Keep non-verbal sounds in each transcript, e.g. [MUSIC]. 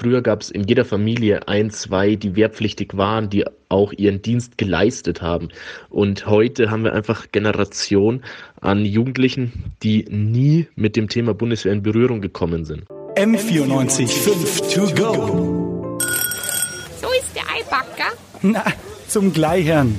Früher gab es in jeder Familie ein, zwei, die wehrpflichtig waren, die auch ihren Dienst geleistet haben. Und heute haben wir einfach Generation an Jugendlichen, die nie mit dem Thema Bundeswehr in Berührung gekommen sind. M94 5 to go. So ist der Eibacker. Na, zum Gleichern.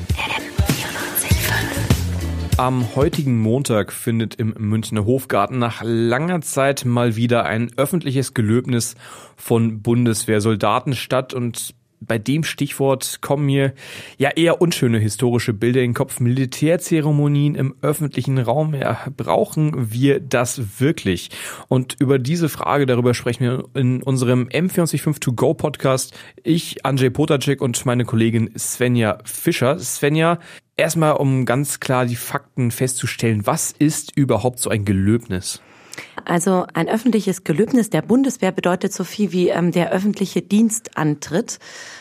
Am heutigen Montag findet im Münchner Hofgarten nach langer Zeit mal wieder ein öffentliches Gelöbnis von Bundeswehrsoldaten statt. Und bei dem Stichwort kommen mir ja eher unschöne historische Bilder in den Kopf. Militärzeremonien im öffentlichen Raum. Ja, brauchen wir das wirklich? Und über diese Frage, darüber sprechen wir in unserem M445 To Go Podcast. Ich, Andrzej Potacek und meine Kollegin Svenja Fischer. Svenja, erstmal um ganz klar die Fakten festzustellen. Was ist überhaupt so ein Gelöbnis? Also ein öffentliches Gelöbnis der Bundeswehr bedeutet so viel wie ähm, der öffentliche Dienstantritt.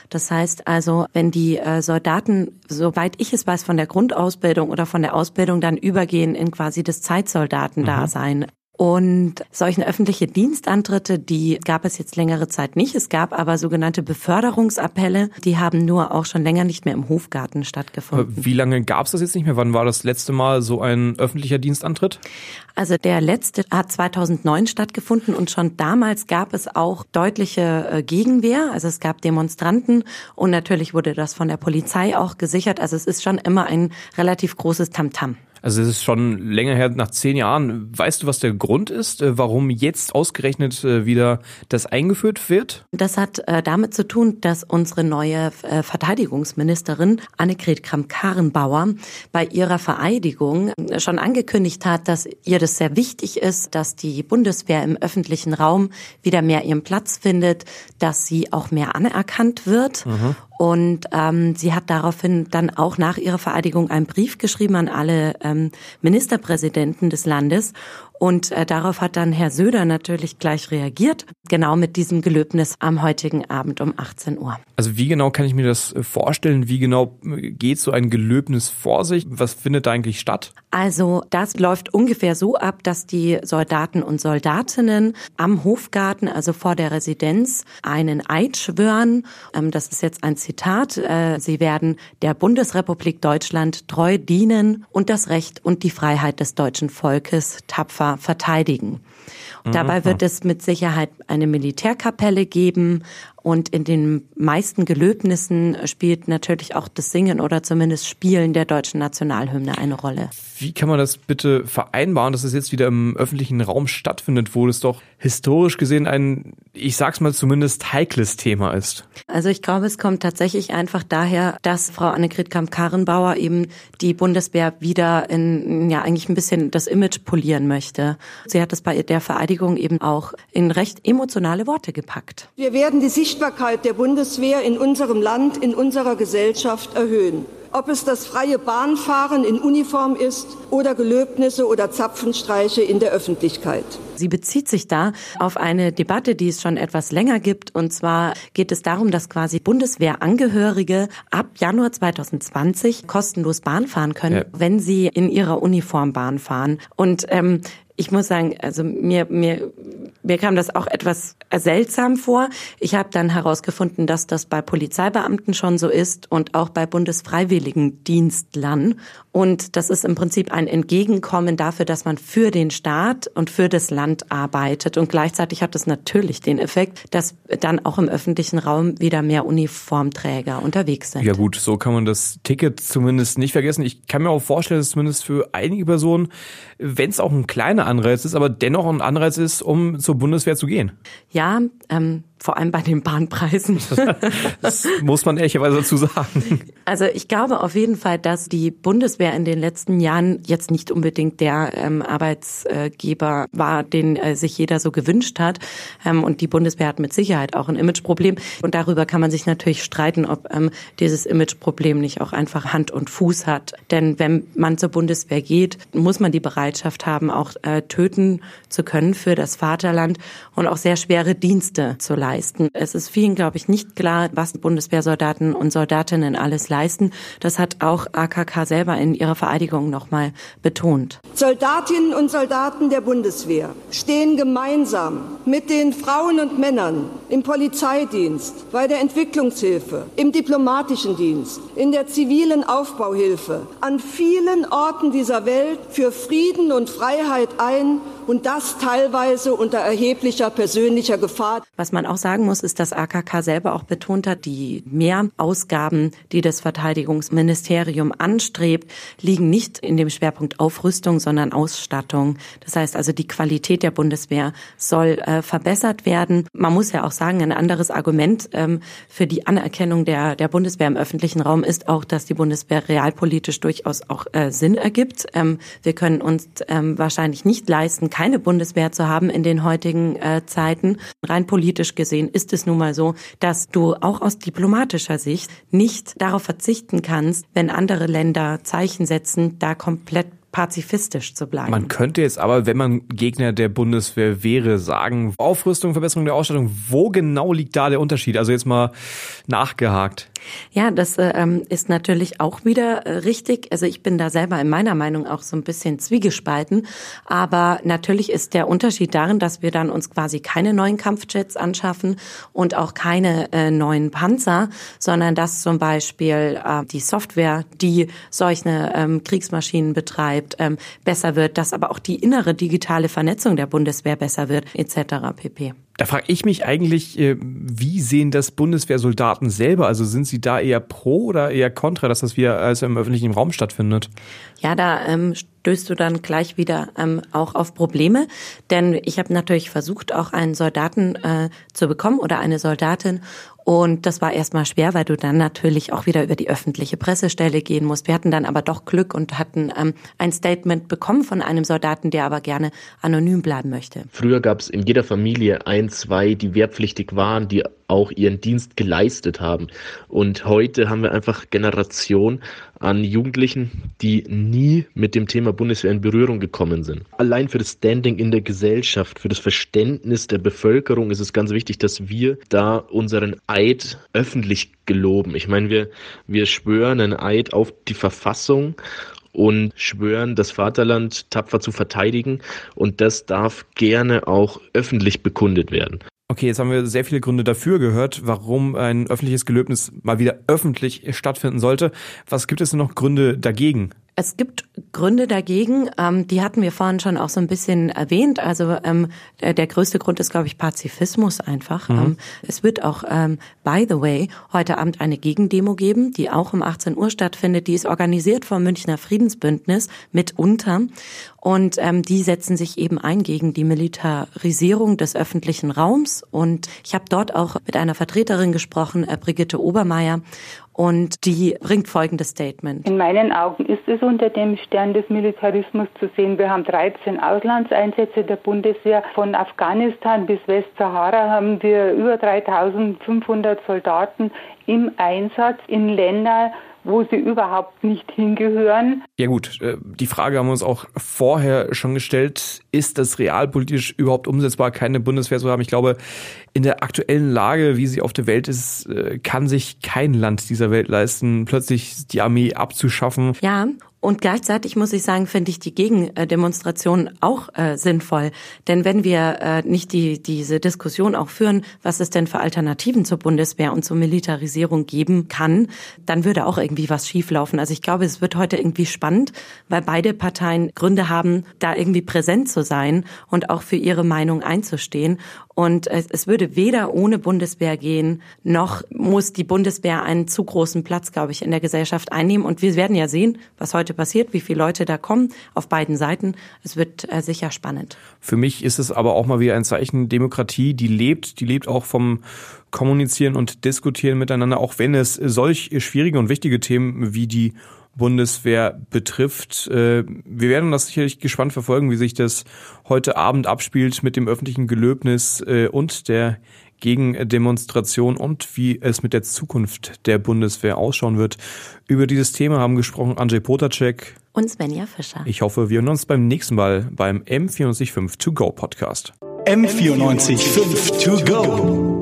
Das heißt also, wenn die äh, Soldaten, soweit ich es weiß, von der Grundausbildung oder von der Ausbildung dann übergehen in quasi das Zeitsoldatendasein, mhm. Und solchen öffentliche Dienstantritte, die gab es jetzt längere Zeit nicht. Es gab aber sogenannte Beförderungsappelle, die haben nur auch schon länger nicht mehr im Hofgarten stattgefunden. Wie lange gab es das jetzt nicht mehr? Wann war das letzte Mal so ein öffentlicher Dienstantritt? Also der letzte hat 2009 stattgefunden und schon damals gab es auch deutliche äh, Gegenwehr. Also es gab Demonstranten und natürlich wurde das von der Polizei auch gesichert. Also es ist schon immer ein relativ großes Tamtam. -Tam. Also es ist schon länger her, nach zehn Jahren. Weißt du, was der Grund ist, äh, warum jetzt ausgerechnet äh, wieder das eingeführt wird? Das hat äh, damit zu tun, dass unsere neue Verteidigungsministerin Annegret Kramp-Karrenbauer bei ihrer Vereidigung schon angekündigt hat, dass ihr das sehr wichtig ist, dass die Bundeswehr im öffentlichen Raum wieder mehr ihren Platz findet, dass sie auch mehr anerkannt wird. Mhm. Und ähm, sie hat daraufhin dann auch nach ihrer Vereidigung einen Brief geschrieben an alle ähm, Ministerpräsidenten des Landes und äh, darauf hat dann Herr Söder natürlich gleich reagiert, genau mit diesem Gelöbnis am heutigen Abend um 18 Uhr. Also wie genau kann ich mir das äh, vorstellen? Wie genau äh, geht so ein Gelöbnis vor sich? Was findet da eigentlich statt? Also das läuft ungefähr so ab, dass die Soldaten und Soldatinnen am Hofgarten, also vor der Residenz, einen Eid schwören. Ähm, das ist jetzt ein Zitat. Äh, sie werden der Bundesrepublik Deutschland treu dienen und das Recht und die Freiheit des deutschen Volkes tapfer verteidigen. Und dabei mhm. wird es mit Sicherheit eine Militärkapelle geben, und in den meisten Gelöbnissen spielt natürlich auch das Singen oder zumindest Spielen der deutschen Nationalhymne eine Rolle. Wie kann man das bitte vereinbaren, dass es jetzt wieder im öffentlichen Raum stattfindet, wo es doch historisch gesehen ein, ich sag's mal zumindest, heikles Thema ist? Also ich glaube, es kommt tatsächlich einfach daher, dass Frau Annegret Kamp-Karrenbauer eben die Bundeswehr wieder in, ja, eigentlich ein bisschen das Image polieren möchte. Sie hat es bei der Vereidigung eben auch in recht emotionale Worte gepackt. Wir werden die Sichtbarkeit der Bundeswehr in unserem Land, in unserer Gesellschaft erhöhen. Ob es das freie Bahnfahren in Uniform ist oder Gelöbnisse oder Zapfenstreiche in der Öffentlichkeit. Sie bezieht sich da auf eine Debatte, die es schon etwas länger gibt. Und zwar geht es darum, dass quasi Bundeswehrangehörige ab Januar 2020 kostenlos Bahn fahren können, ja. wenn sie in ihrer Uniform Bahn fahren. Und ähm, ich muss sagen, also mir, mir, mir kam das auch etwas seltsam vor. Ich habe dann herausgefunden, dass das bei Polizeibeamten schon so ist und auch bei Bundesfreiwilligendienstlern. Und das ist im Prinzip ein Entgegenkommen dafür, dass man für den Staat und für das Land arbeitet. Und gleichzeitig hat das natürlich den Effekt, dass dann auch im öffentlichen Raum wieder mehr Uniformträger unterwegs sind. Ja gut, so kann man das Ticket zumindest nicht vergessen. Ich kann mir auch vorstellen, dass zumindest für einige Personen, wenn es auch ein kleiner Anreiz ist, aber dennoch ein Anreiz ist, um zur Bundeswehr zu gehen. Ja, ähm, vor allem bei den Bahnpreisen. [LAUGHS] das muss man ehrlicherweise dazu sagen. Also ich glaube auf jeden Fall, dass die Bundeswehr in den letzten Jahren jetzt nicht unbedingt der ähm, Arbeitsgeber war, den äh, sich jeder so gewünscht hat. Ähm, und die Bundeswehr hat mit Sicherheit auch ein Imageproblem. Und darüber kann man sich natürlich streiten, ob ähm, dieses Imageproblem nicht auch einfach Hand und Fuß hat. Denn wenn man zur Bundeswehr geht, muss man die Bereitschaft haben, auch äh, töten zu können für das Vaterland und auch sehr schwere Dienste zu leisten leisten. Es ist vielen, glaube ich, nicht klar, was Bundeswehrsoldaten und Soldatinnen alles leisten. Das hat auch AKK selber in ihrer Vereidigung nochmal betont. Soldatinnen und Soldaten der Bundeswehr stehen gemeinsam mit den Frauen und Männern im Polizeidienst, bei der Entwicklungshilfe, im diplomatischen Dienst, in der zivilen Aufbauhilfe, an vielen Orten dieser Welt für Frieden und Freiheit ein und das teilweise unter erheblicher persönlicher Gefahr. Was man auch sagen muss, ist, dass AKK selber auch betont hat, die Mehrausgaben, die das Verteidigungsministerium anstrebt, liegen nicht in dem Schwerpunkt Aufrüstung, sondern Ausstattung. Das heißt also, die Qualität der Bundeswehr soll äh, verbessert werden. Man muss ja auch sagen, ein anderes Argument ähm, für die Anerkennung der, der Bundeswehr im öffentlichen Raum ist auch, dass die Bundeswehr realpolitisch durchaus auch äh, Sinn ergibt. Ähm, wir können uns ähm, wahrscheinlich nicht leisten, keine Bundeswehr zu haben in den heutigen äh, Zeiten. Rein politisch gesehen ist es nun mal so, dass du auch aus diplomatischer Sicht nicht darauf verzichten kannst, wenn andere Länder Zeichen setzen, da komplett pazifistisch zu bleiben. Man könnte jetzt aber, wenn man Gegner der Bundeswehr wäre, sagen, Aufrüstung, Verbesserung der Ausstattung, wo genau liegt da der Unterschied? Also jetzt mal nachgehakt. Ja, das äh, ähm, ist natürlich auch wieder äh, richtig. Also ich bin da selber in meiner Meinung auch so ein bisschen zwiegespalten. Aber natürlich ist der Unterschied darin, dass wir dann uns quasi keine neuen Kampfjets anschaffen und auch keine äh, neuen Panzer, sondern dass zum Beispiel äh, die Software, die solche ähm, Kriegsmaschinen betreibt, ähm, besser wird, dass aber auch die innere digitale Vernetzung der Bundeswehr besser wird, etc. pp. Da frage ich mich eigentlich, äh, wie sehen das Bundeswehrsoldaten selber? Also sind sie da eher pro oder eher kontra, dass das wieder also im öffentlichen Raum stattfindet? Ja, da ähm, stößt du dann gleich wieder ähm, auch auf Probleme. Denn ich habe natürlich versucht, auch einen Soldaten äh, zu bekommen oder eine Soldatin. Und das war erstmal schwer, weil du dann natürlich auch wieder über die öffentliche Pressestelle gehen musst. Wir hatten dann aber doch Glück und hatten ähm, ein Statement bekommen von einem Soldaten, der aber gerne anonym bleiben möchte. Früher gab es in jeder Familie ein, zwei, die wehrpflichtig waren, die auch ihren Dienst geleistet haben. Und heute haben wir einfach Generation an Jugendlichen, die nie mit dem Thema Bundeswehr in Berührung gekommen sind. Allein für das Standing in der Gesellschaft, für das Verständnis der Bevölkerung ist es ganz wichtig, dass wir da unseren Eid öffentlich geloben. Ich meine, wir, wir schwören einen Eid auf die Verfassung und schwören, das Vaterland tapfer zu verteidigen. Und das darf gerne auch öffentlich bekundet werden. Okay, jetzt haben wir sehr viele Gründe dafür gehört, warum ein öffentliches Gelöbnis mal wieder öffentlich stattfinden sollte. Was gibt es denn noch Gründe dagegen? Es gibt Gründe dagegen, ähm, die hatten wir vorhin schon auch so ein bisschen erwähnt. Also ähm, der größte Grund ist, glaube ich, Pazifismus einfach. Mhm. Ähm, es wird auch, ähm, by the way, heute Abend eine Gegendemo geben, die auch um 18 Uhr stattfindet. Die ist organisiert vom Münchner Friedensbündnis mitunter. Und ähm, die setzen sich eben ein gegen die Militarisierung des öffentlichen Raums. Und ich habe dort auch mit einer Vertreterin gesprochen, äh, Brigitte Obermeier. Und die bringt folgendes Statement. In meinen Augen ist es unter dem Stern des Militarismus zu sehen. Wir haben 13 Auslandseinsätze der Bundeswehr. Von Afghanistan bis Westsahara haben wir über 3500 Soldaten im Einsatz in Ländern, wo sie überhaupt nicht hingehören. Ja gut, äh, die Frage haben wir uns auch vorher schon gestellt, ist das realpolitisch überhaupt umsetzbar, keine Bundeswehr zu haben? Ich glaube, in der aktuellen Lage, wie sie auf der Welt ist, äh, kann sich kein Land dieser Welt leisten, plötzlich die Armee abzuschaffen. Ja, und gleichzeitig muss ich sagen, finde ich die Gegendemonstration auch äh, sinnvoll. Denn wenn wir äh, nicht die, diese Diskussion auch führen, was es denn für Alternativen zur Bundeswehr und zur Militarisierung geben kann, dann würde auch irgendwie was schieflaufen. Also ich glaube, es wird heute irgendwie spannend, weil beide Parteien Gründe haben, da irgendwie präsent zu sein und auch für ihre Meinung einzustehen. Und es würde weder ohne Bundeswehr gehen, noch muss die Bundeswehr einen zu großen Platz, glaube ich, in der Gesellschaft einnehmen. Und wir werden ja sehen, was heute passiert, wie viele Leute da kommen auf beiden Seiten. Es wird äh, sicher spannend. Für mich ist es aber auch mal wieder ein Zeichen Demokratie, die lebt, die lebt auch vom Kommunizieren und Diskutieren miteinander, auch wenn es solch schwierige und wichtige Themen wie die Bundeswehr betrifft. Äh, wir werden das sicherlich gespannt verfolgen, wie sich das heute Abend abspielt mit dem öffentlichen Gelöbnis äh, und der Gegendemonstration und wie es mit der Zukunft der Bundeswehr ausschauen wird. Über dieses Thema haben gesprochen Andrzej Potacek und Svenja Fischer. Ich hoffe, wir hören uns beim nächsten Mal beim M945 To Go Podcast. M945 To Go.